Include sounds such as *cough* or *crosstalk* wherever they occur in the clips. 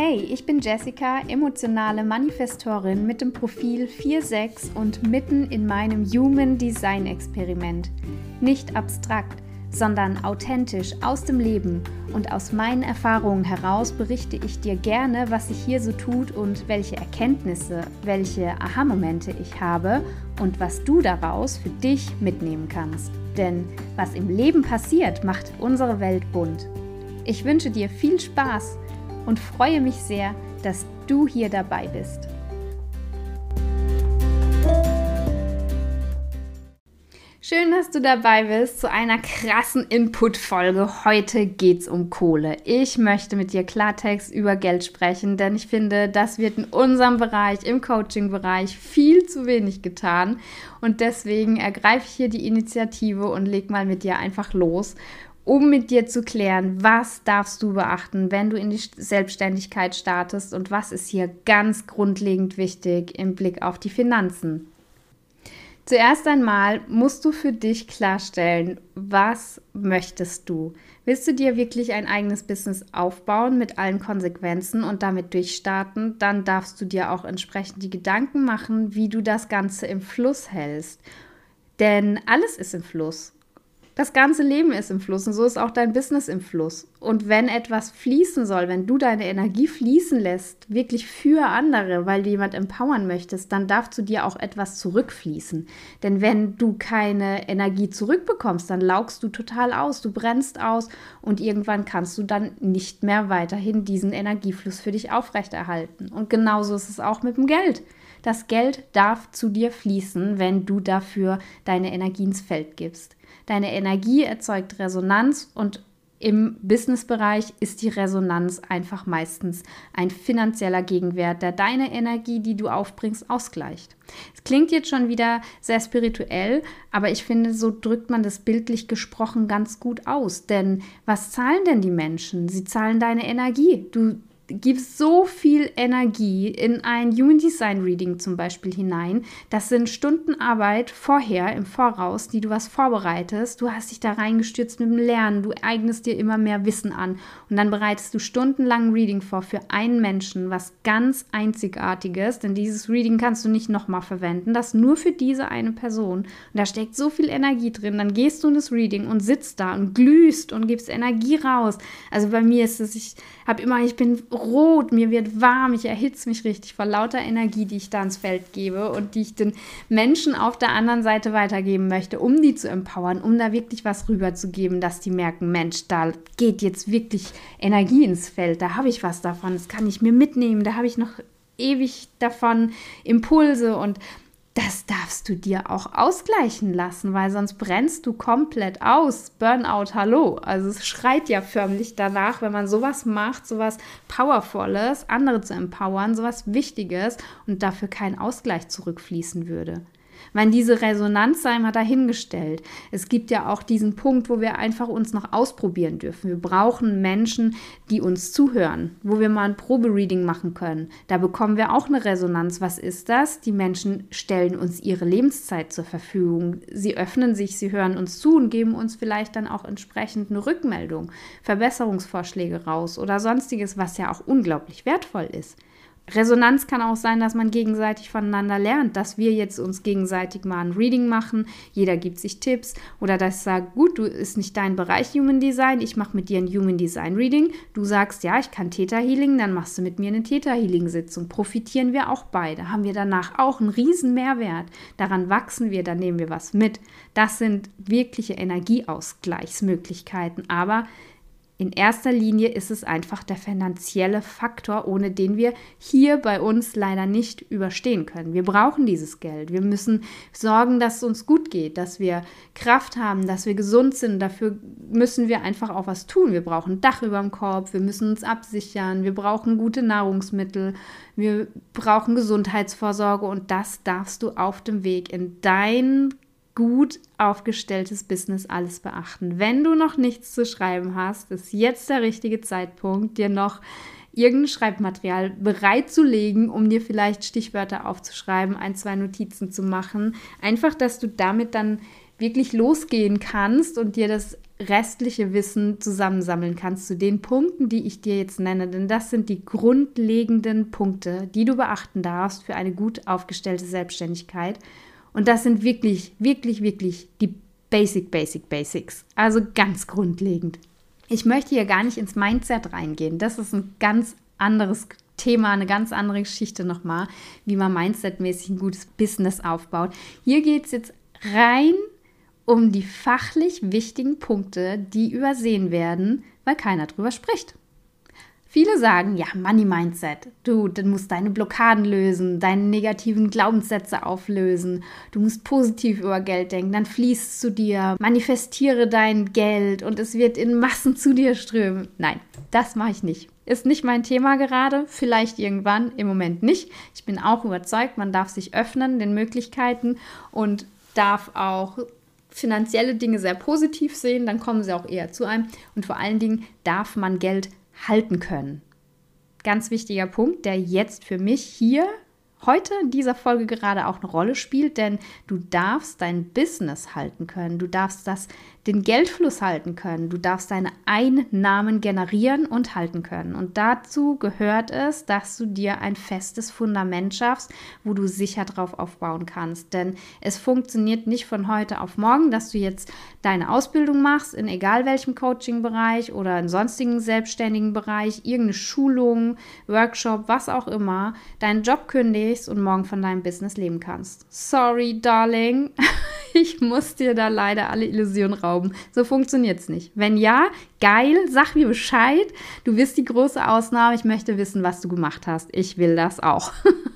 Hey, ich bin Jessica, emotionale Manifestorin mit dem Profil 46 und mitten in meinem Human Design Experiment. Nicht abstrakt, sondern authentisch aus dem Leben und aus meinen Erfahrungen heraus berichte ich dir gerne, was sich hier so tut und welche Erkenntnisse, welche Aha-Momente ich habe und was du daraus für dich mitnehmen kannst. Denn was im Leben passiert, macht unsere Welt bunt. Ich wünsche dir viel Spaß und freue mich sehr, dass du hier dabei bist. Schön, dass du dabei bist zu einer krassen Input-Folge. Heute geht es um Kohle. Ich möchte mit dir Klartext über Geld sprechen, denn ich finde, das wird in unserem Bereich, im Coaching-Bereich, viel zu wenig getan. Und deswegen ergreife ich hier die Initiative und leg mal mit dir einfach los um mit dir zu klären, was darfst du beachten, wenn du in die Selbstständigkeit startest und was ist hier ganz grundlegend wichtig im Blick auf die Finanzen. Zuerst einmal musst du für dich klarstellen, was möchtest du? Willst du dir wirklich ein eigenes Business aufbauen mit allen Konsequenzen und damit durchstarten? Dann darfst du dir auch entsprechend die Gedanken machen, wie du das Ganze im Fluss hältst. Denn alles ist im Fluss. Das ganze Leben ist im Fluss und so ist auch dein Business im Fluss. Und wenn etwas fließen soll, wenn du deine Energie fließen lässt, wirklich für andere, weil du jemand empowern möchtest, dann darf zu dir auch etwas zurückfließen. Denn wenn du keine Energie zurückbekommst, dann laugst du total aus, du brennst aus und irgendwann kannst du dann nicht mehr weiterhin diesen Energiefluss für dich aufrechterhalten. Und genauso ist es auch mit dem Geld. Das Geld darf zu dir fließen, wenn du dafür deine Energie ins Feld gibst. Deine Energie erzeugt Resonanz und im Businessbereich ist die Resonanz einfach meistens ein finanzieller Gegenwert, der deine Energie, die du aufbringst, ausgleicht. Es klingt jetzt schon wieder sehr spirituell, aber ich finde, so drückt man das bildlich gesprochen ganz gut aus. Denn was zahlen denn die Menschen? Sie zahlen deine Energie. Du gibst so viel Energie in ein Human Design Reading zum Beispiel hinein. Das sind Stunden Arbeit vorher, im Voraus, die du was vorbereitest. Du hast dich da reingestürzt mit dem Lernen. Du eignest dir immer mehr Wissen an. Und dann bereitest du stundenlang Reading vor für einen Menschen, was ganz Einzigartiges. Denn dieses Reading kannst du nicht nochmal verwenden. Das nur für diese eine Person. Und da steckt so viel Energie drin. Dann gehst du in das Reading und sitzt da und glühst und gibst Energie raus. Also bei mir ist es, ich habe immer, ich bin rot, mir wird warm, ich erhitze mich richtig vor lauter Energie, die ich da ins Feld gebe und die ich den Menschen auf der anderen Seite weitergeben möchte, um die zu empowern, um da wirklich was rüberzugeben, dass die merken, Mensch, da geht jetzt wirklich Energie ins Feld, da habe ich was davon, das kann ich mir mitnehmen, da habe ich noch ewig davon Impulse und das darfst du dir auch ausgleichen lassen, weil sonst brennst du komplett aus. Burnout, hallo. Also es schreit ja förmlich danach, wenn man sowas macht, sowas Powervolles, andere zu empowern, sowas Wichtiges und dafür kein Ausgleich zurückfließen würde. Weil diese Resonanz sei mal dahingestellt. Es gibt ja auch diesen Punkt, wo wir einfach uns noch ausprobieren dürfen. Wir brauchen Menschen, die uns zuhören, wo wir mal ein Probereading machen können. Da bekommen wir auch eine Resonanz. Was ist das? Die Menschen stellen uns ihre Lebenszeit zur Verfügung. Sie öffnen sich, sie hören uns zu und geben uns vielleicht dann auch entsprechend eine Rückmeldung, Verbesserungsvorschläge raus oder sonstiges, was ja auch unglaublich wertvoll ist. Resonanz kann auch sein, dass man gegenseitig voneinander lernt, dass wir jetzt uns gegenseitig mal ein Reading machen, jeder gibt sich Tipps oder dass ich sage, gut, du ist nicht dein Bereich Human Design, ich mache mit dir ein Human Design Reading, du sagst, ja, ich kann Theta Healing, dann machst du mit mir eine Theta Healing Sitzung, profitieren wir auch beide, haben wir danach auch einen riesen Mehrwert, daran wachsen wir, dann nehmen wir was mit. Das sind wirkliche Energieausgleichsmöglichkeiten, aber in erster Linie ist es einfach der finanzielle Faktor, ohne den wir hier bei uns leider nicht überstehen können. Wir brauchen dieses Geld. Wir müssen sorgen, dass es uns gut geht, dass wir Kraft haben, dass wir gesund sind. Dafür müssen wir einfach auch was tun. Wir brauchen ein Dach über dem Kopf, wir müssen uns absichern, wir brauchen gute Nahrungsmittel, wir brauchen Gesundheitsvorsorge und das darfst du auf dem Weg in dein gut aufgestelltes Business alles beachten. Wenn du noch nichts zu schreiben hast, ist jetzt der richtige Zeitpunkt, dir noch irgendein Schreibmaterial bereitzulegen, um dir vielleicht Stichwörter aufzuschreiben, ein, zwei Notizen zu machen. Einfach, dass du damit dann wirklich losgehen kannst und dir das restliche Wissen zusammensammeln kannst zu den Punkten, die ich dir jetzt nenne. Denn das sind die grundlegenden Punkte, die du beachten darfst für eine gut aufgestellte Selbstständigkeit. Und das sind wirklich, wirklich, wirklich die Basic, Basic, Basics. Also ganz grundlegend. Ich möchte hier gar nicht ins Mindset reingehen. Das ist ein ganz anderes Thema, eine ganz andere Geschichte nochmal, wie man mindsetmäßig ein gutes Business aufbaut. Hier geht es jetzt rein um die fachlich wichtigen Punkte, die übersehen werden, weil keiner drüber spricht. Viele sagen, ja, Money Mindset. Du, du musst deine Blockaden lösen, deine negativen Glaubenssätze auflösen. Du musst positiv über Geld denken, dann fließt es zu dir. Manifestiere dein Geld und es wird in Massen zu dir strömen. Nein, das mache ich nicht. Ist nicht mein Thema gerade, vielleicht irgendwann, im Moment nicht. Ich bin auch überzeugt, man darf sich öffnen den Möglichkeiten und darf auch finanzielle Dinge sehr positiv sehen, dann kommen sie auch eher zu einem. Und vor allen Dingen darf man Geld halten können. Ganz wichtiger Punkt, der jetzt für mich hier heute in dieser Folge gerade auch eine Rolle spielt, denn du darfst dein Business halten können, du darfst das den Geldfluss halten können. Du darfst deine Einnahmen generieren und halten können. Und dazu gehört es, dass du dir ein festes Fundament schaffst, wo du sicher drauf aufbauen kannst. Denn es funktioniert nicht von heute auf morgen, dass du jetzt deine Ausbildung machst, in egal welchem Coaching-Bereich oder in sonstigen selbstständigen Bereich, irgendeine Schulung, Workshop, was auch immer, deinen Job kündigst und morgen von deinem Business leben kannst. Sorry, Darling. *laughs* ich muss dir da leider alle Illusionen rauben. So funktioniert es nicht. Wenn ja, geil, sag mir Bescheid. Du bist die große Ausnahme. Ich möchte wissen, was du gemacht hast. Ich will das auch.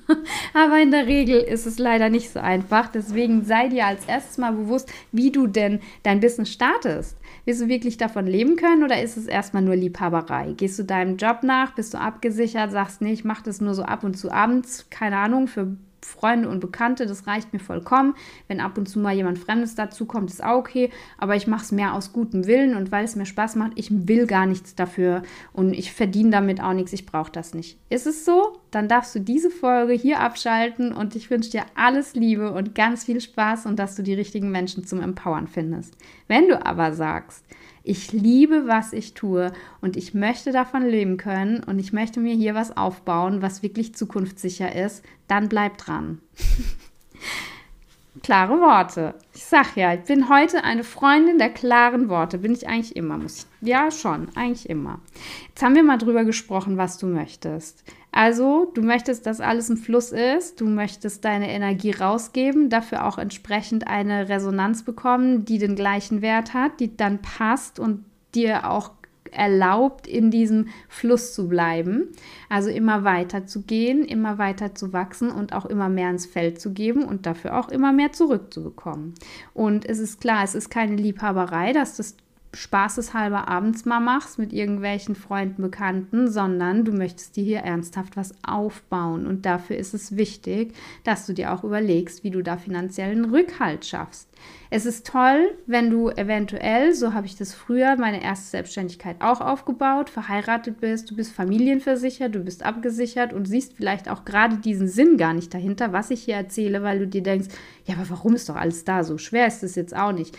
*laughs* Aber in der Regel ist es leider nicht so einfach. Deswegen sei dir als erstes mal bewusst, wie du denn dein Business startest. Willst du wirklich davon leben können oder ist es erstmal nur Liebhaberei? Gehst du deinem Job nach? Bist du abgesichert? Sagst, nee, ich mache das nur so ab und zu abends, keine Ahnung, für Freunde und Bekannte, das reicht mir vollkommen. Wenn ab und zu mal jemand Fremdes dazu kommt, ist auch okay. Aber ich mache es mehr aus gutem Willen und weil es mir Spaß macht, ich will gar nichts dafür und ich verdiene damit auch nichts, ich brauche das nicht. Ist es so? Dann darfst du diese Folge hier abschalten und ich wünsche dir alles Liebe und ganz viel Spaß und dass du die richtigen Menschen zum Empowern findest. Wenn du aber sagst, ich liebe, was ich tue und ich möchte davon leben können und ich möchte mir hier was aufbauen, was wirklich zukunftssicher ist, dann bleib dran. *laughs* Klare Worte. Ich sag ja, ich bin heute eine Freundin der klaren Worte. Bin ich eigentlich immer, muss ich. Ja, schon, eigentlich immer. Jetzt haben wir mal drüber gesprochen, was du möchtest. Also, du möchtest, dass alles im Fluss ist, du möchtest deine Energie rausgeben, dafür auch entsprechend eine Resonanz bekommen, die den gleichen Wert hat, die dann passt und dir auch erlaubt, in diesem Fluss zu bleiben. Also immer weiter zu gehen, immer weiter zu wachsen und auch immer mehr ins Feld zu geben und dafür auch immer mehr zurückzubekommen. Und es ist klar, es ist keine Liebhaberei, dass das spaßeshalber abends mal machst mit irgendwelchen Freunden, Bekannten, sondern du möchtest dir hier ernsthaft was aufbauen. Und dafür ist es wichtig, dass du dir auch überlegst, wie du da finanziellen Rückhalt schaffst. Es ist toll, wenn du eventuell, so habe ich das früher, meine erste Selbstständigkeit auch aufgebaut, verheiratet bist, du bist familienversichert, du bist abgesichert und siehst vielleicht auch gerade diesen Sinn gar nicht dahinter, was ich hier erzähle, weil du dir denkst, ja, aber warum ist doch alles da? So schwer ist es jetzt auch nicht.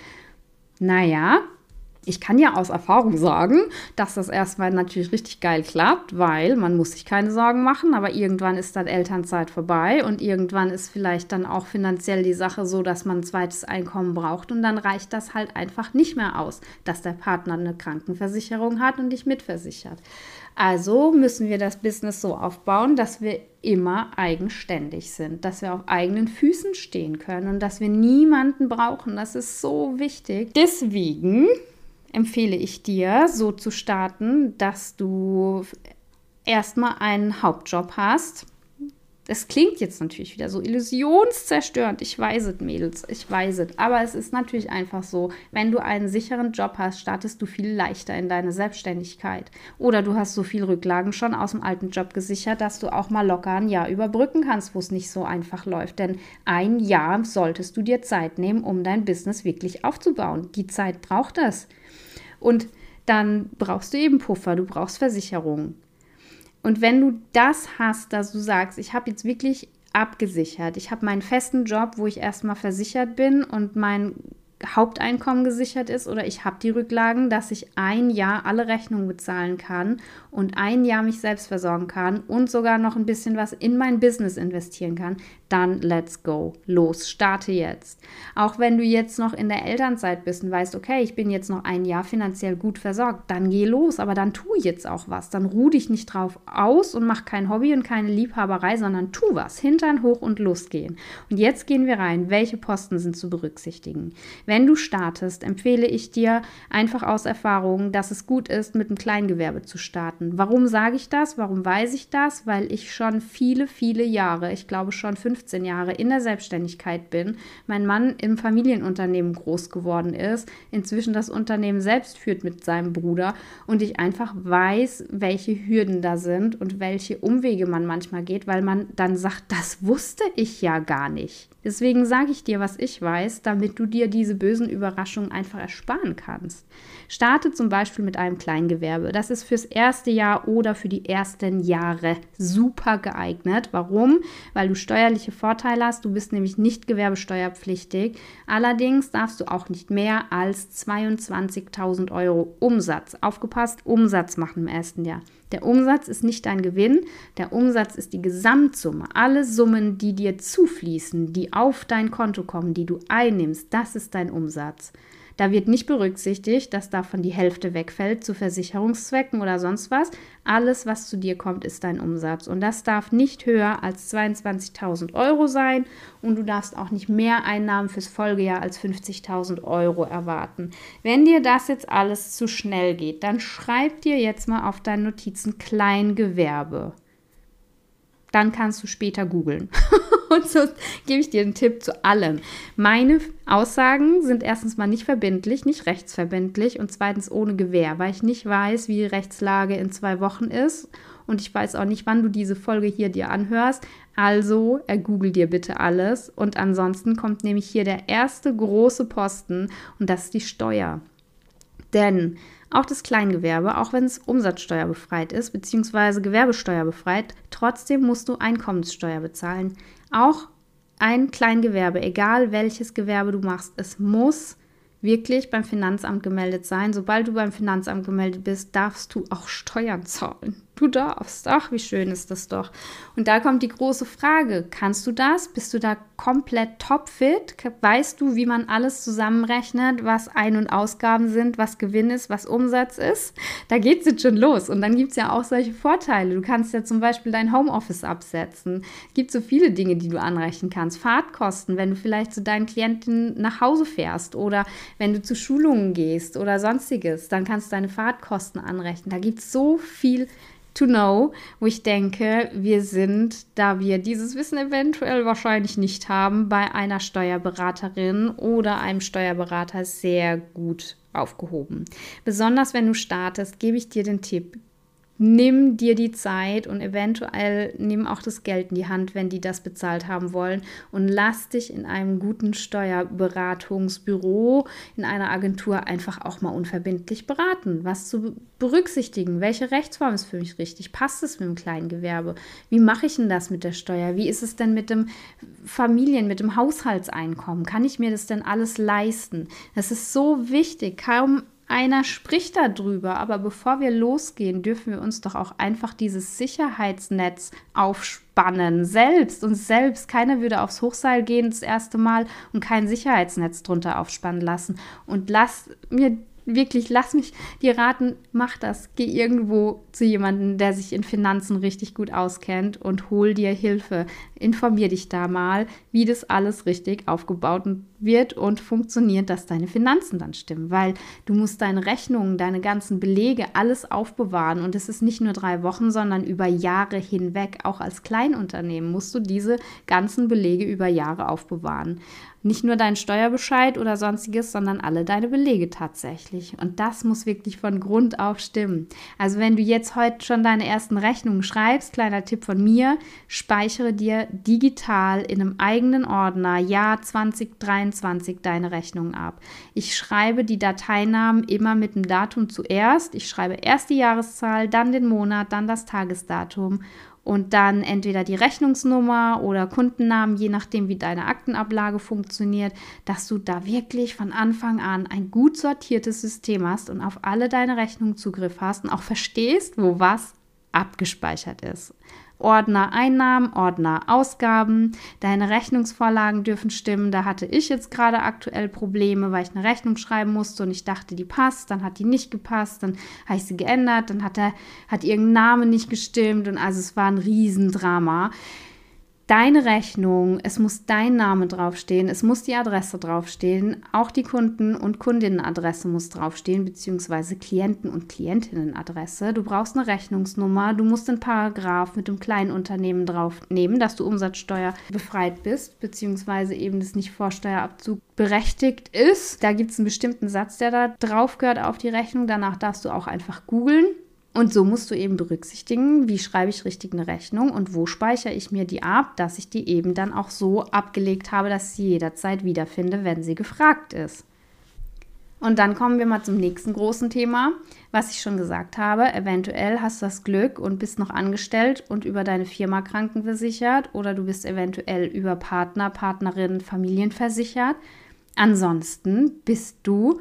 Naja, ich kann ja aus Erfahrung sagen, dass das erstmal natürlich richtig geil klappt, weil man muss sich keine Sorgen machen, aber irgendwann ist dann Elternzeit vorbei und irgendwann ist vielleicht dann auch finanziell die Sache so, dass man ein zweites Einkommen braucht und dann reicht das halt einfach nicht mehr aus, dass der Partner eine Krankenversicherung hat und dich mitversichert. Also müssen wir das Business so aufbauen, dass wir immer eigenständig sind, dass wir auf eigenen Füßen stehen können und dass wir niemanden brauchen. Das ist so wichtig. Deswegen empfehle ich dir, so zu starten, dass du erstmal einen Hauptjob hast. Es klingt jetzt natürlich wieder so illusionszerstörend. Ich weiß es, Mädels, ich weiß es. Aber es ist natürlich einfach so, wenn du einen sicheren Job hast, startest du viel leichter in deine Selbstständigkeit. Oder du hast so viel Rücklagen schon aus dem alten Job gesichert, dass du auch mal locker ein Jahr überbrücken kannst, wo es nicht so einfach läuft. Denn ein Jahr solltest du dir Zeit nehmen, um dein Business wirklich aufzubauen. Die Zeit braucht es. Und dann brauchst du eben Puffer, du brauchst Versicherungen. Und wenn du das hast, dass du sagst, ich habe jetzt wirklich abgesichert, ich habe meinen festen Job, wo ich erstmal versichert bin und mein Haupteinkommen gesichert ist oder ich habe die Rücklagen, dass ich ein Jahr alle Rechnungen bezahlen kann und ein Jahr mich selbst versorgen kann und sogar noch ein bisschen was in mein Business investieren kann, dann let's go. Los, starte jetzt. Auch wenn du jetzt noch in der Elternzeit bist und weißt, okay, ich bin jetzt noch ein Jahr finanziell gut versorgt, dann geh los, aber dann tu jetzt auch was. Dann ruh dich nicht drauf aus und mach kein Hobby und keine Liebhaberei, sondern tu was. Hintern hoch und losgehen. Und jetzt gehen wir rein. Welche Posten sind zu berücksichtigen? Wenn du startest, empfehle ich dir einfach aus Erfahrung, dass es gut ist, mit einem Kleingewerbe zu starten. Warum sage ich das? Warum weiß ich das? Weil ich schon viele, viele Jahre, ich glaube schon 15 15 Jahre in der Selbstständigkeit bin, mein Mann im Familienunternehmen groß geworden ist, inzwischen das Unternehmen selbst führt mit seinem Bruder und ich einfach weiß, welche Hürden da sind und welche Umwege man manchmal geht, weil man dann sagt, das wusste ich ja gar nicht. Deswegen sage ich dir, was ich weiß, damit du dir diese bösen Überraschungen einfach ersparen kannst. Starte zum Beispiel mit einem Kleingewerbe. Das ist fürs erste Jahr oder für die ersten Jahre super geeignet. Warum? Weil du steuerliche Vorteile hast. Du bist nämlich nicht gewerbesteuerpflichtig. Allerdings darfst du auch nicht mehr als 22.000 Euro Umsatz, aufgepasst, Umsatz machen im ersten Jahr. Der Umsatz ist nicht dein Gewinn, der Umsatz ist die Gesamtsumme. Alle Summen, die dir zufließen, die auf dein Konto kommen, die du einnimmst, das ist dein Umsatz. Da wird nicht berücksichtigt, dass davon die Hälfte wegfällt zu Versicherungszwecken oder sonst was. Alles, was zu dir kommt, ist dein Umsatz. Und das darf nicht höher als 22.000 Euro sein. Und du darfst auch nicht mehr Einnahmen fürs Folgejahr als 50.000 Euro erwarten. Wenn dir das jetzt alles zu schnell geht, dann schreib dir jetzt mal auf deinen Notizen Kleingewerbe. Dann kannst du später googeln. *laughs* Und so gebe ich dir einen Tipp zu allem. Meine Aussagen sind erstens mal nicht verbindlich, nicht rechtsverbindlich und zweitens ohne Gewähr, weil ich nicht weiß, wie die Rechtslage in zwei Wochen ist und ich weiß auch nicht, wann du diese Folge hier dir anhörst. Also ergoogle dir bitte alles und ansonsten kommt nämlich hier der erste große Posten und das ist die Steuer. Denn auch das Kleingewerbe, auch wenn es umsatzsteuerbefreit ist, beziehungsweise gewerbesteuerbefreit, trotzdem musst du Einkommenssteuer bezahlen. Auch ein Kleingewerbe, egal welches Gewerbe du machst, es muss wirklich beim Finanzamt gemeldet sein. Sobald du beim Finanzamt gemeldet bist, darfst du auch Steuern zahlen. Du darfst. Ach, wie schön ist das doch. Und da kommt die große Frage: Kannst du das? Bist du da komplett topfit? Weißt du, wie man alles zusammenrechnet, was Ein- und Ausgaben sind, was Gewinn ist, was Umsatz ist? Da geht es jetzt schon los. Und dann gibt es ja auch solche Vorteile. Du kannst ja zum Beispiel dein Homeoffice absetzen. Es gibt so viele Dinge, die du anrechnen kannst. Fahrtkosten, wenn du vielleicht zu deinen Klienten nach Hause fährst oder wenn du zu Schulungen gehst oder sonstiges, dann kannst du deine Fahrtkosten anrechnen. Da gibt es so viel to know, wo ich denke, wir sind, da wir dieses Wissen eventuell wahrscheinlich nicht haben, bei einer Steuerberaterin oder einem Steuerberater sehr gut aufgehoben. Besonders wenn du startest, gebe ich dir den Tipp, nimm dir die Zeit und eventuell nimm auch das Geld in die Hand, wenn die das bezahlt haben wollen. Und lass dich in einem guten Steuerberatungsbüro, in einer Agentur einfach auch mal unverbindlich beraten, was zu berücksichtigen, welche Rechtsform ist für mich richtig, passt es mit dem Kleingewerbe, wie mache ich denn das mit der Steuer, wie ist es denn mit dem Familien, mit dem Haushaltseinkommen, kann ich mir das denn alles leisten? Das ist so wichtig, kaum einer spricht darüber, aber bevor wir losgehen, dürfen wir uns doch auch einfach dieses Sicherheitsnetz aufspannen, selbst und selbst. Keiner würde aufs Hochseil gehen das erste Mal und kein Sicherheitsnetz drunter aufspannen lassen. Und lass mir wirklich, lass mich dir raten, mach das. Geh irgendwo zu jemandem, der sich in Finanzen richtig gut auskennt und hol dir Hilfe. Informier dich da mal, wie das alles richtig aufgebaut wird und funktioniert, dass deine Finanzen dann stimmen. Weil du musst deine Rechnungen, deine ganzen Belege, alles aufbewahren. Und es ist nicht nur drei Wochen, sondern über Jahre hinweg. Auch als Kleinunternehmen musst du diese ganzen Belege über Jahre aufbewahren. Nicht nur dein Steuerbescheid oder sonstiges, sondern alle deine Belege tatsächlich. Und das muss wirklich von Grund auf stimmen. Also wenn du jetzt heute schon deine ersten Rechnungen schreibst, kleiner Tipp von mir, speichere dir digital in einem eigenen Ordner Jahr 2023 deine Rechnungen ab. Ich schreibe die Dateinamen immer mit dem Datum zuerst. Ich schreibe erst die Jahreszahl, dann den Monat, dann das Tagesdatum und dann entweder die Rechnungsnummer oder Kundennamen, je nachdem, wie deine Aktenablage funktioniert, dass du da wirklich von Anfang an ein gut sortiertes System hast und auf alle deine Rechnungen Zugriff hast und auch verstehst, wo was abgespeichert ist. Ordner Einnahmen, Ordner Ausgaben. Deine Rechnungsvorlagen dürfen stimmen. Da hatte ich jetzt gerade aktuell Probleme, weil ich eine Rechnung schreiben musste und ich dachte, die passt. Dann hat die nicht gepasst. Dann habe ich sie geändert. Dann hat, er, hat irgendein Name nicht gestimmt. Und also es war ein Riesendrama deine Rechnung, es muss dein Name draufstehen, es muss die Adresse draufstehen, auch die Kunden- und Kundinnenadresse muss draufstehen, beziehungsweise Klienten- und Klientinnenadresse. Du brauchst eine Rechnungsnummer, du musst einen Paragraph mit dem kleinen Unternehmen draufnehmen, dass du Umsatzsteuer befreit bist, beziehungsweise eben das nicht Vorsteuerabzug berechtigt ist. Da gibt es einen bestimmten Satz, der da drauf gehört auf die Rechnung. Danach darfst du auch einfach googeln. Und so musst du eben berücksichtigen, wie schreibe ich richtig eine Rechnung und wo speichere ich mir die ab, dass ich die eben dann auch so abgelegt habe, dass ich sie jederzeit wiederfinde, wenn sie gefragt ist. Und dann kommen wir mal zum nächsten großen Thema, was ich schon gesagt habe. Eventuell hast du das Glück und bist noch angestellt und über deine Firma krankenversichert oder du bist eventuell über Partner, Partnerin, Familien versichert. Ansonsten bist du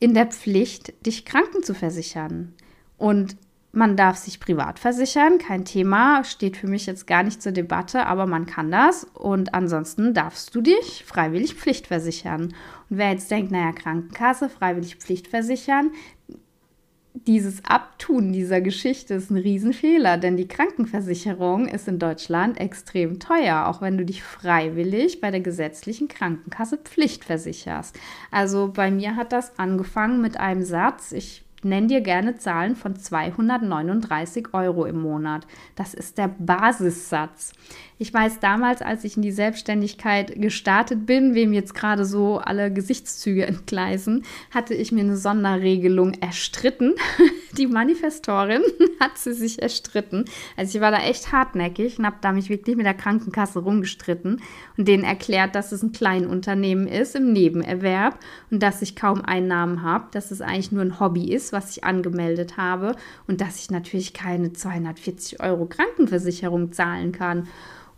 in der Pflicht, dich kranken zu versichern. Und man darf sich privat versichern, kein Thema, steht für mich jetzt gar nicht zur Debatte, aber man kann das. Und ansonsten darfst du dich freiwillig Pflichtversichern. Und wer jetzt denkt, naja, Krankenkasse, freiwillig Pflichtversichern, dieses Abtun dieser Geschichte ist ein Riesenfehler, denn die Krankenversicherung ist in Deutschland extrem teuer, auch wenn du dich freiwillig bei der gesetzlichen Krankenkasse Pflichtversicherst. Also bei mir hat das angefangen mit einem Satz, ich nenn dir gerne Zahlen von 239 Euro im Monat. Das ist der Basissatz. Ich weiß damals, als ich in die Selbstständigkeit gestartet bin, wem jetzt gerade so alle Gesichtszüge entgleisen, hatte ich mir eine Sonderregelung erstritten. *laughs* Die Manifestorin *laughs* hat sie sich erstritten. Also ich war da echt hartnäckig und habe da mich wirklich mit der Krankenkasse rumgestritten und denen erklärt, dass es ein Kleinunternehmen ist im Nebenerwerb und dass ich kaum Einnahmen habe, dass es eigentlich nur ein Hobby ist, was ich angemeldet habe und dass ich natürlich keine 240 Euro Krankenversicherung zahlen kann.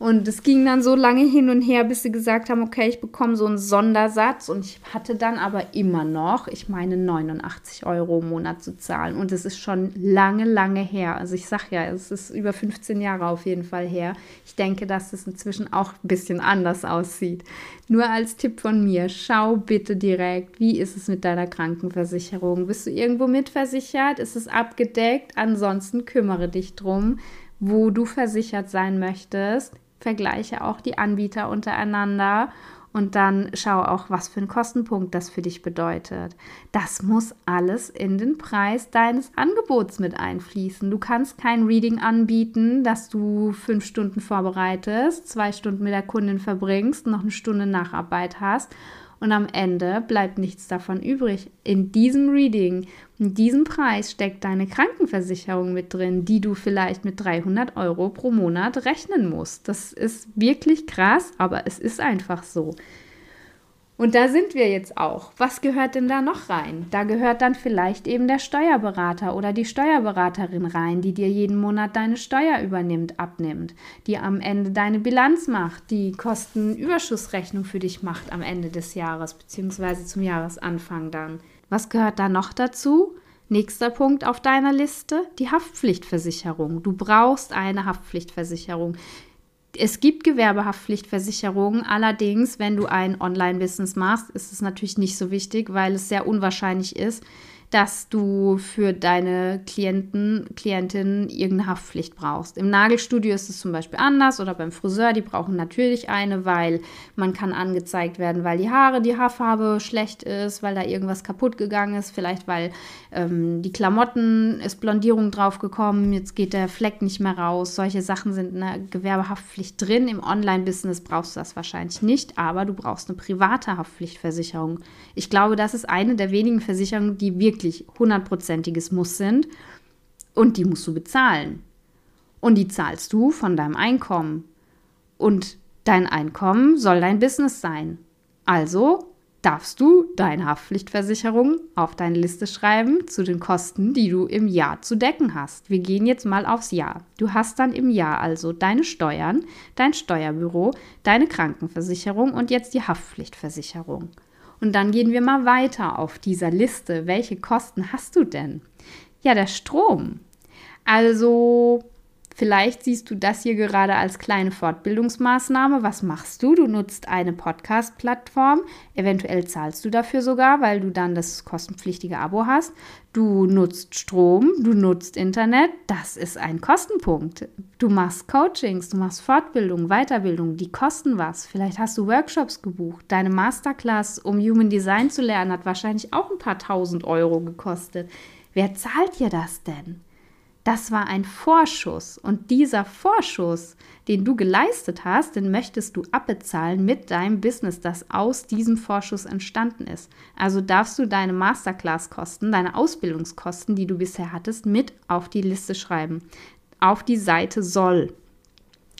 Und es ging dann so lange hin und her, bis sie gesagt haben, okay, ich bekomme so einen Sondersatz. Und ich hatte dann aber immer noch, ich meine, 89 Euro im Monat zu zahlen. Und es ist schon lange, lange her. Also ich sage ja, es ist über 15 Jahre auf jeden Fall her. Ich denke, dass es inzwischen auch ein bisschen anders aussieht. Nur als Tipp von mir, schau bitte direkt, wie ist es mit deiner Krankenversicherung? Bist du irgendwo mitversichert? Ist es abgedeckt? Ansonsten kümmere dich drum, wo du versichert sein möchtest vergleiche auch die Anbieter untereinander und dann schau auch, was für einen Kostenpunkt das für dich bedeutet. Das muss alles in den Preis deines Angebots mit einfließen. Du kannst kein Reading anbieten, dass du fünf Stunden vorbereitest, zwei Stunden mit der Kundin verbringst, noch eine Stunde Nacharbeit hast und am Ende bleibt nichts davon übrig. In diesem Reading, in diesem Preis steckt deine Krankenversicherung mit drin, die du vielleicht mit 300 Euro pro Monat rechnen musst. Das ist wirklich krass, aber es ist einfach so. Und da sind wir jetzt auch. Was gehört denn da noch rein? Da gehört dann vielleicht eben der Steuerberater oder die Steuerberaterin rein, die dir jeden Monat deine Steuer übernimmt, abnimmt, die am Ende deine Bilanz macht, die Kostenüberschussrechnung für dich macht am Ende des Jahres, beziehungsweise zum Jahresanfang dann. Was gehört da noch dazu? Nächster Punkt auf deiner Liste, die Haftpflichtversicherung. Du brauchst eine Haftpflichtversicherung. Es gibt Gewerbehaftpflichtversicherungen, allerdings, wenn du ein Online-Business machst, ist es natürlich nicht so wichtig, weil es sehr unwahrscheinlich ist, dass du für deine Klienten, Klientinnen irgendeine Haftpflicht brauchst. Im Nagelstudio ist es zum Beispiel anders oder beim Friseur, die brauchen natürlich eine, weil man kann angezeigt werden, weil die Haare, die Haarfarbe schlecht ist, weil da irgendwas kaputt gegangen ist, vielleicht weil ähm, die Klamotten ist Blondierung draufgekommen, jetzt geht der Fleck nicht mehr raus. Solche Sachen sind in der Gewerbehaftpflicht drin. Im Online-Business brauchst du das wahrscheinlich nicht, aber du brauchst eine private Haftpflichtversicherung. Ich glaube, das ist eine der wenigen Versicherungen, die wirklich wirklich hundertprozentiges Muss sind und die musst du bezahlen. Und die zahlst du von deinem Einkommen. Und dein Einkommen soll dein Business sein. Also darfst du deine Haftpflichtversicherung auf deine Liste schreiben zu den Kosten, die du im Jahr zu decken hast. Wir gehen jetzt mal aufs Jahr. Du hast dann im Jahr also deine Steuern, dein Steuerbüro, deine Krankenversicherung und jetzt die Haftpflichtversicherung. Und dann gehen wir mal weiter auf dieser Liste. Welche Kosten hast du denn? Ja, der Strom. Also Vielleicht siehst du das hier gerade als kleine Fortbildungsmaßnahme. Was machst du? Du nutzt eine Podcast-Plattform. Eventuell zahlst du dafür sogar, weil du dann das kostenpflichtige Abo hast. Du nutzt Strom, du nutzt Internet. Das ist ein Kostenpunkt. Du machst Coachings, du machst Fortbildung, Weiterbildung. Die kosten was. Vielleicht hast du Workshops gebucht. Deine Masterclass, um Human Design zu lernen, hat wahrscheinlich auch ein paar tausend Euro gekostet. Wer zahlt dir das denn? Das war ein Vorschuss und dieser Vorschuss, den du geleistet hast, den möchtest du abbezahlen mit deinem Business, das aus diesem Vorschuss entstanden ist. Also darfst du deine Masterclass-Kosten, deine Ausbildungskosten, die du bisher hattest, mit auf die Liste schreiben. Auf die Seite soll.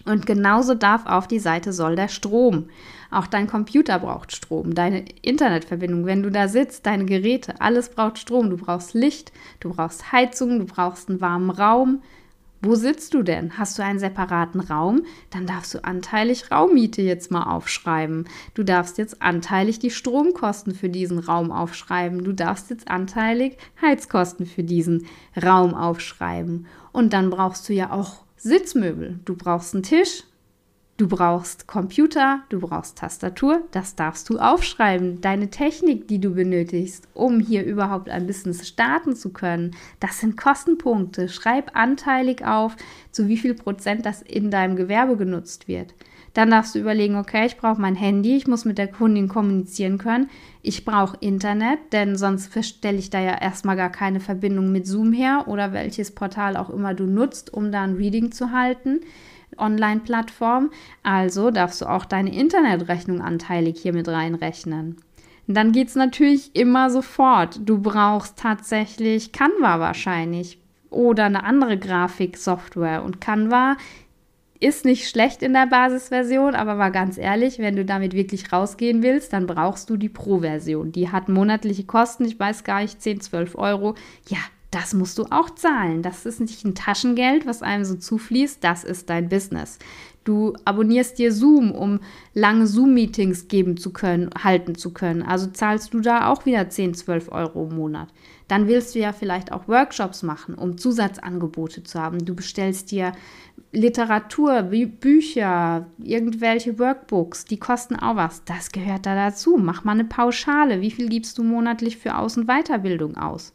Und genauso darf auf die Seite soll der Strom. Auch dein Computer braucht Strom, deine Internetverbindung, wenn du da sitzt, deine Geräte, alles braucht Strom. Du brauchst Licht, du brauchst Heizung, du brauchst einen warmen Raum. Wo sitzt du denn? Hast du einen separaten Raum? Dann darfst du anteilig Raummiete jetzt mal aufschreiben. Du darfst jetzt anteilig die Stromkosten für diesen Raum aufschreiben. Du darfst jetzt anteilig Heizkosten für diesen Raum aufschreiben. Und dann brauchst du ja auch Sitzmöbel. Du brauchst einen Tisch, Du brauchst Computer, du brauchst Tastatur, das darfst du aufschreiben. Deine Technik, die du benötigst, um hier überhaupt ein Business starten zu können, das sind Kostenpunkte. Schreib anteilig auf, zu wie viel Prozent das in deinem Gewerbe genutzt wird. Dann darfst du überlegen, okay, ich brauche mein Handy, ich muss mit der Kundin kommunizieren können, ich brauche Internet, denn sonst stelle ich da ja erstmal gar keine Verbindung mit Zoom her oder welches Portal auch immer du nutzt, um da ein Reading zu halten. Online-Plattform. Also darfst du auch deine Internetrechnung anteilig hier mit reinrechnen. Dann geht es natürlich immer sofort. Du brauchst tatsächlich Canva wahrscheinlich oder eine andere Grafiksoftware. Und Canva ist nicht schlecht in der Basisversion, aber war ganz ehrlich, wenn du damit wirklich rausgehen willst, dann brauchst du die Pro-Version. Die hat monatliche Kosten, ich weiß gar nicht, 10, 12 Euro. Ja, das musst du auch zahlen. Das ist nicht ein Taschengeld, was einem so zufließt, das ist dein Business. Du abonnierst dir Zoom, um lange Zoom-Meetings geben zu können, halten zu können. Also zahlst du da auch wieder 10, 12 Euro im Monat. Dann willst du ja vielleicht auch Workshops machen, um Zusatzangebote zu haben. Du bestellst dir Literatur, Bü Bücher, irgendwelche Workbooks, die kosten auch was. Das gehört da dazu. Mach mal eine Pauschale. Wie viel gibst du monatlich für und Weiterbildung aus?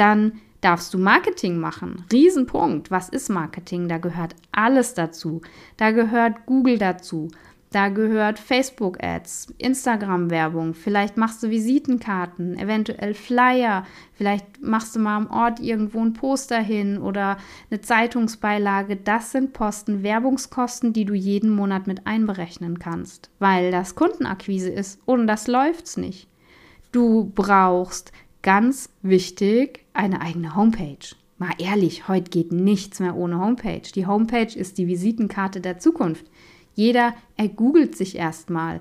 Dann darfst du Marketing machen. Riesenpunkt. Was ist Marketing? Da gehört alles dazu. Da gehört Google dazu. Da gehört Facebook-Ads, Instagram-Werbung, vielleicht machst du Visitenkarten, eventuell Flyer, vielleicht machst du mal am Ort irgendwo ein Poster hin oder eine Zeitungsbeilage. Das sind Posten, Werbungskosten, die du jeden Monat mit einberechnen kannst, weil das Kundenakquise ist und das läuft's nicht. Du brauchst ganz wichtig, eine eigene Homepage. Mal ehrlich, heute geht nichts mehr ohne Homepage. Die Homepage ist die Visitenkarte der Zukunft. Jeder ergoogelt sich erstmal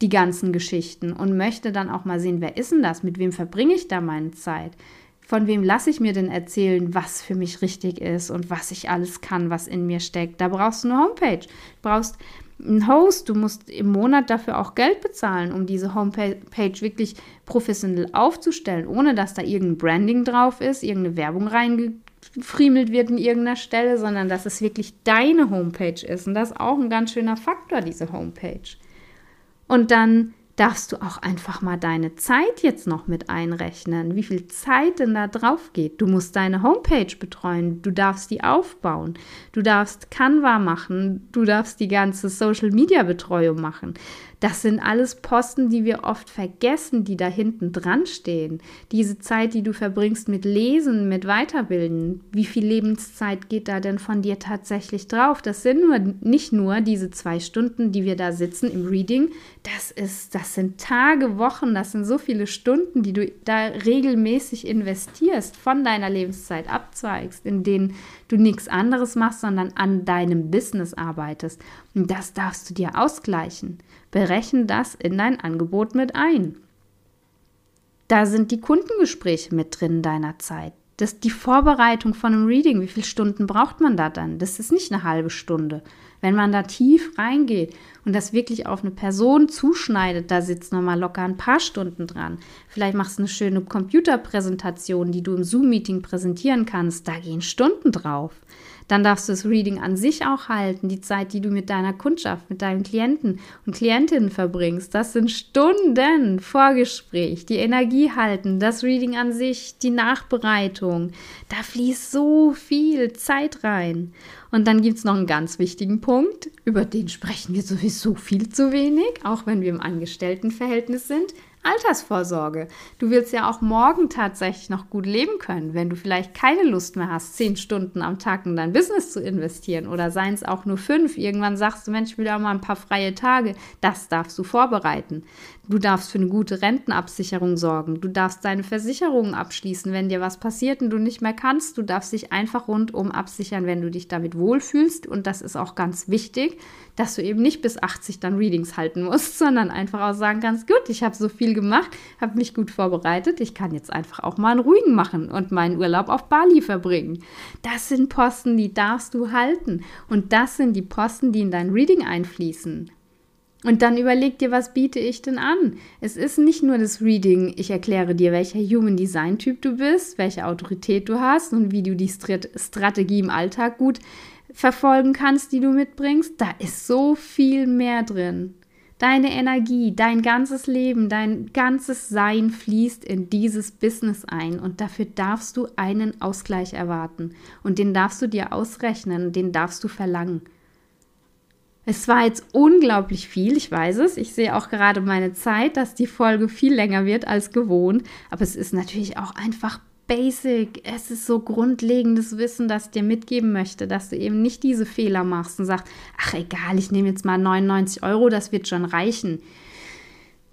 die ganzen Geschichten und möchte dann auch mal sehen, wer ist denn das? Mit wem verbringe ich da meine Zeit? Von wem lasse ich mir denn erzählen, was für mich richtig ist und was ich alles kann, was in mir steckt? Da brauchst du eine Homepage. Du brauchst ein Host, du musst im Monat dafür auch Geld bezahlen, um diese Homepage wirklich professionell aufzustellen, ohne dass da irgendein Branding drauf ist, irgendeine Werbung reingefriemelt wird in irgendeiner Stelle, sondern dass es wirklich deine Homepage ist. Und das ist auch ein ganz schöner Faktor, diese Homepage. Und dann darfst du auch einfach mal deine Zeit jetzt noch mit einrechnen, wie viel Zeit denn da drauf geht. Du musst deine Homepage betreuen, du darfst die aufbauen, du darfst Canva machen, du darfst die ganze Social Media Betreuung machen. Das sind alles Posten, die wir oft vergessen, die da hinten dran stehen. Diese Zeit, die du verbringst mit Lesen, mit Weiterbilden, wie viel Lebenszeit geht da denn von dir tatsächlich drauf? Das sind nur nicht nur diese zwei Stunden, die wir da sitzen im Reading. Das ist, das sind Tage, Wochen, das sind so viele Stunden, die du da regelmäßig investierst, von deiner Lebenszeit abzweigst, in denen du nichts anderes machst, sondern an deinem Business arbeitest. Und das darfst du dir ausgleichen. Berechne das in dein Angebot mit ein. Da sind die Kundengespräche mit drin in deiner Zeit. Das, die Vorbereitung von einem Reading, wie viele Stunden braucht man da dann? Das ist nicht eine halbe Stunde. Wenn man da tief reingeht und das wirklich auf eine Person zuschneidet, da sitzt nochmal locker ein paar Stunden dran. Vielleicht machst du eine schöne Computerpräsentation, die du im Zoom-Meeting präsentieren kannst. Da gehen Stunden drauf. Dann darfst du das Reading an sich auch halten, die Zeit, die du mit deiner Kundschaft, mit deinen Klienten und Klientinnen verbringst. Das sind Stunden Vorgespräch, die Energie halten, das Reading an sich, die Nachbereitung. Da fließt so viel Zeit rein. Und dann gibt es noch einen ganz wichtigen Punkt, über den sprechen wir sowieso viel zu wenig, auch wenn wir im Angestelltenverhältnis sind. Altersvorsorge. Du willst ja auch morgen tatsächlich noch gut leben können, wenn du vielleicht keine Lust mehr hast, zehn Stunden am Tag in dein Business zu investieren oder seien es auch nur fünf. Irgendwann sagst du, Mensch, ich will auch mal ein paar freie Tage. Das darfst du vorbereiten. Du darfst für eine gute Rentenabsicherung sorgen. Du darfst deine Versicherungen abschließen, wenn dir was passiert und du nicht mehr kannst. Du darfst dich einfach rundum absichern, wenn du dich damit wohlfühlst. Und das ist auch ganz wichtig, dass du eben nicht bis 80 dann Readings halten musst, *laughs* sondern einfach auch sagen kannst, gut, ich habe so viel gemacht, habe mich gut vorbereitet. Ich kann jetzt einfach auch mal einen ruhigen machen und meinen Urlaub auf Bali verbringen. Das sind Posten, die darfst du halten. Und das sind die Posten, die in dein Reading einfließen. Und dann überleg dir, was biete ich denn an? Es ist nicht nur das Reading, ich erkläre dir, welcher Human Design Typ du bist, welche Autorität du hast und wie du die Strategie im Alltag gut verfolgen kannst, die du mitbringst. Da ist so viel mehr drin. Deine Energie, dein ganzes Leben, dein ganzes Sein fließt in dieses Business ein und dafür darfst du einen Ausgleich erwarten und den darfst du dir ausrechnen, den darfst du verlangen. Es war jetzt unglaublich viel, ich weiß es. Ich sehe auch gerade meine Zeit, dass die Folge viel länger wird als gewohnt. Aber es ist natürlich auch einfach basic. Es ist so grundlegendes Wissen, das ich dir mitgeben möchte, dass du eben nicht diese Fehler machst und sagst, ach egal, ich nehme jetzt mal 99 Euro, das wird schon reichen.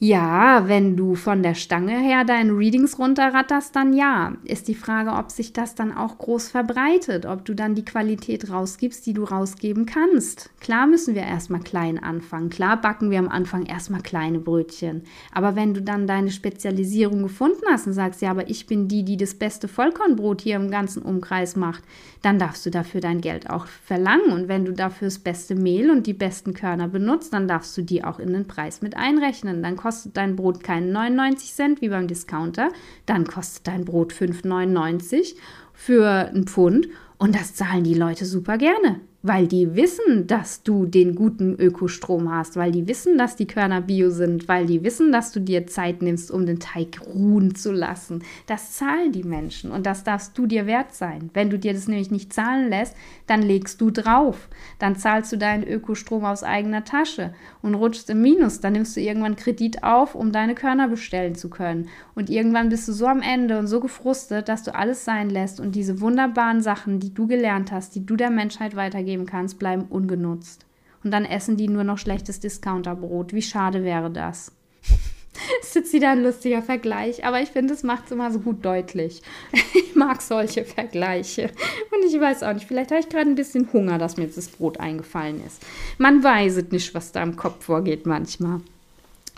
Ja, wenn du von der Stange her deine Readings runterratterst, dann ja. Ist die Frage, ob sich das dann auch groß verbreitet, ob du dann die Qualität rausgibst, die du rausgeben kannst. Klar müssen wir erstmal klein anfangen. Klar backen wir am Anfang erstmal kleine Brötchen. Aber wenn du dann deine Spezialisierung gefunden hast und sagst, ja, aber ich bin die, die das beste Vollkornbrot hier im ganzen Umkreis macht, dann darfst du dafür dein Geld auch verlangen. Und wenn du dafür das beste Mehl und die besten Körner benutzt, dann darfst du die auch in den Preis mit einrechnen. Dann kostet kostet dein Brot keinen 99 Cent wie beim Discounter, dann kostet dein Brot 5,99 für einen Pfund. Und das zahlen die Leute super gerne weil die wissen, dass du den guten Ökostrom hast, weil die wissen, dass die Körner bio sind, weil die wissen, dass du dir Zeit nimmst, um den Teig ruhen zu lassen. Das zahlen die Menschen und das darfst du dir wert sein. Wenn du dir das nämlich nicht zahlen lässt, dann legst du drauf. Dann zahlst du deinen Ökostrom aus eigener Tasche und rutschst im Minus. Dann nimmst du irgendwann Kredit auf, um deine Körner bestellen zu können. Und irgendwann bist du so am Ende und so gefrustet, dass du alles sein lässt und diese wunderbaren Sachen, die du gelernt hast, die du der Menschheit weitergibst, geben kannst, bleiben ungenutzt. Und dann essen die nur noch schlechtes Discounterbrot. Wie schade wäre das? *laughs* ist jetzt wieder ein lustiger Vergleich, aber ich finde, es macht es immer so gut deutlich. *laughs* Ich mag solche Vergleiche. Und ich weiß auch nicht, vielleicht habe ich gerade ein bisschen Hunger, dass mir jetzt das Brot eingefallen ist. Man weiß nicht, was da im Kopf vorgeht manchmal.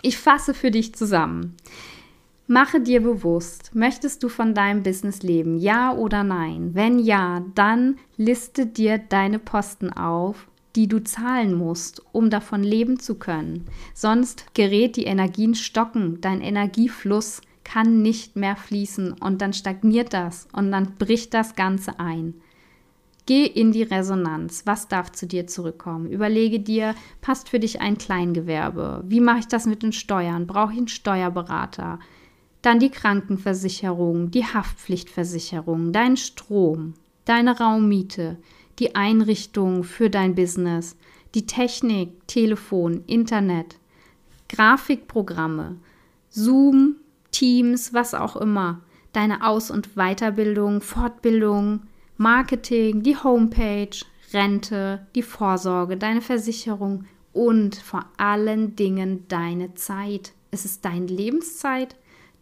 Ich fasse für dich zusammen. Mache dir bewusst, möchtest du von deinem Business leben? Ja oder nein? Wenn ja, dann liste dir deine Posten auf, die du zahlen musst, um davon leben zu können. Sonst gerät die Energien stocken, dein Energiefluss kann nicht mehr fließen und dann stagniert das und dann bricht das Ganze ein. Geh in die Resonanz. Was darf zu dir zurückkommen? Überlege dir, passt für dich ein Kleingewerbe? Wie mache ich das mit den Steuern? Brauche ich einen Steuerberater? Dann die Krankenversicherung, die Haftpflichtversicherung, dein Strom, deine Raummiete, die Einrichtung für dein Business, die Technik, Telefon, Internet, Grafikprogramme, Zoom, Teams, was auch immer, deine Aus- und Weiterbildung, Fortbildung, Marketing, die Homepage, Rente, die Vorsorge, deine Versicherung und vor allen Dingen deine Zeit. Es ist deine Lebenszeit,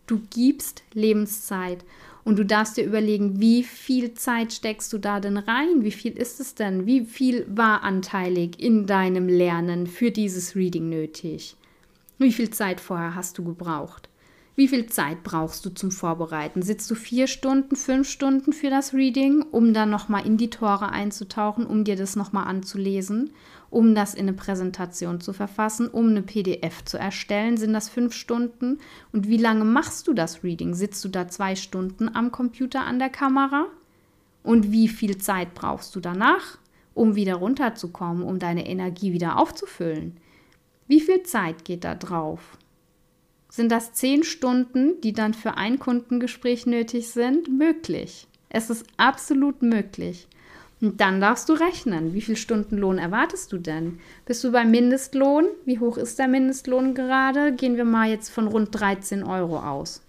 Du gibst Lebenszeit und du darfst dir überlegen, wie viel Zeit steckst du da denn rein? Wie viel ist es denn? Wie viel war anteilig in deinem Lernen für dieses Reading nötig? Wie viel Zeit vorher hast du gebraucht? Wie viel Zeit brauchst du zum Vorbereiten? Sitzt du vier Stunden, fünf Stunden für das Reading, um dann nochmal in die Tore einzutauchen, um dir das nochmal anzulesen, um das in eine Präsentation zu verfassen, um eine PDF zu erstellen? Sind das fünf Stunden? Und wie lange machst du das Reading? Sitzt du da zwei Stunden am Computer an der Kamera? Und wie viel Zeit brauchst du danach, um wieder runterzukommen, um deine Energie wieder aufzufüllen? Wie viel Zeit geht da drauf? Sind das zehn Stunden, die dann für ein Kundengespräch nötig sind? Möglich. Es ist absolut möglich. Und dann darfst du rechnen. Wie viel Stundenlohn erwartest du denn? Bist du beim Mindestlohn? Wie hoch ist der Mindestlohn gerade? Gehen wir mal jetzt von rund 13 Euro aus.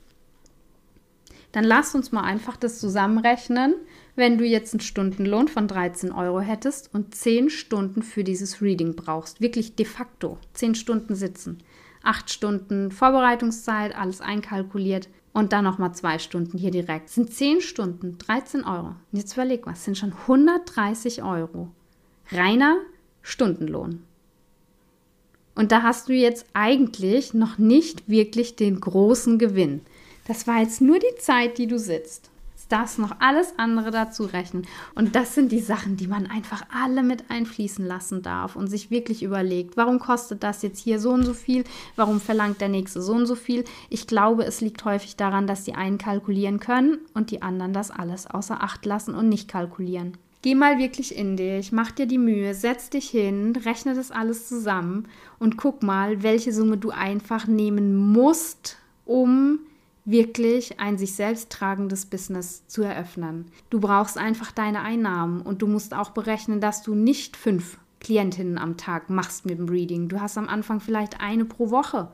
Dann lass uns mal einfach das zusammenrechnen, wenn du jetzt einen Stundenlohn von 13 Euro hättest und 10 Stunden für dieses Reading brauchst. Wirklich de facto 10 Stunden sitzen acht Stunden Vorbereitungszeit, alles einkalkuliert und dann nochmal zwei Stunden hier direkt. Das sind zehn Stunden, 13 Euro. Und jetzt überleg mal, das sind schon 130 Euro. Reiner Stundenlohn. Und da hast du jetzt eigentlich noch nicht wirklich den großen Gewinn. Das war jetzt nur die Zeit, die du sitzt das noch alles andere dazu rechnen. Und das sind die Sachen, die man einfach alle mit einfließen lassen darf und sich wirklich überlegt, warum kostet das jetzt hier so und so viel? Warum verlangt der nächste so und so viel? Ich glaube, es liegt häufig daran, dass die einen kalkulieren können und die anderen das alles außer Acht lassen und nicht kalkulieren. Geh mal wirklich in dich, mach dir die Mühe, setz dich hin, rechne das alles zusammen und guck mal, welche Summe du einfach nehmen musst, um wirklich ein sich selbst tragendes Business zu eröffnen. Du brauchst einfach deine Einnahmen und du musst auch berechnen, dass du nicht fünf Klientinnen am Tag machst mit dem Reading. Du hast am Anfang vielleicht eine pro Woche.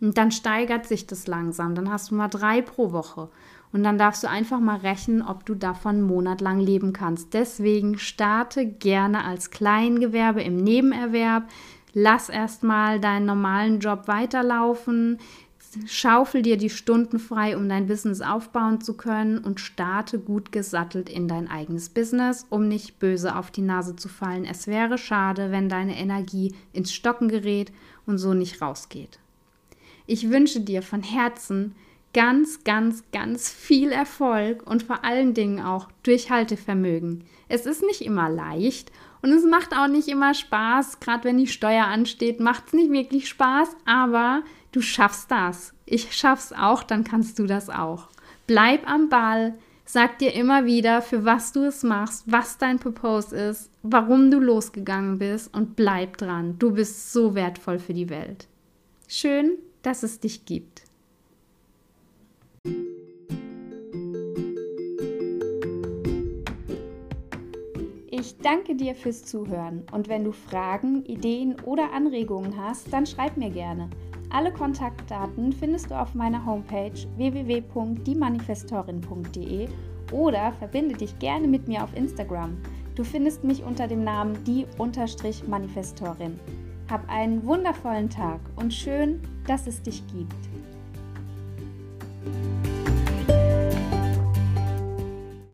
Und dann steigert sich das langsam. Dann hast du mal drei pro Woche. Und dann darfst du einfach mal rechnen, ob du davon monatlang leben kannst. Deswegen starte gerne als Kleingewerbe im Nebenerwerb. Lass erstmal deinen normalen Job weiterlaufen schaufel dir die Stunden frei, um dein Business aufbauen zu können und starte gut gesattelt in dein eigenes Business, um nicht böse auf die Nase zu fallen. Es wäre schade, wenn deine Energie ins Stocken gerät und so nicht rausgeht. Ich wünsche dir von Herzen ganz, ganz, ganz viel Erfolg und vor allen Dingen auch Durchhaltevermögen. Es ist nicht immer leicht und es macht auch nicht immer Spaß, gerade wenn die Steuer ansteht, macht es nicht wirklich Spaß, aber Du schaffst das. Ich schaff's auch, dann kannst du das auch. Bleib am Ball. Sag dir immer wieder, für was du es machst, was dein Purpose ist, warum du losgegangen bist und bleib dran. Du bist so wertvoll für die Welt. Schön, dass es dich gibt. Ich danke dir fürs Zuhören und wenn du Fragen, Ideen oder Anregungen hast, dann schreib mir gerne. Alle Kontaktdaten findest du auf meiner Homepage www.diemanifestorin.de oder verbinde dich gerne mit mir auf Instagram. Du findest mich unter dem Namen die-manifestorin. Hab einen wundervollen Tag und schön, dass es dich gibt.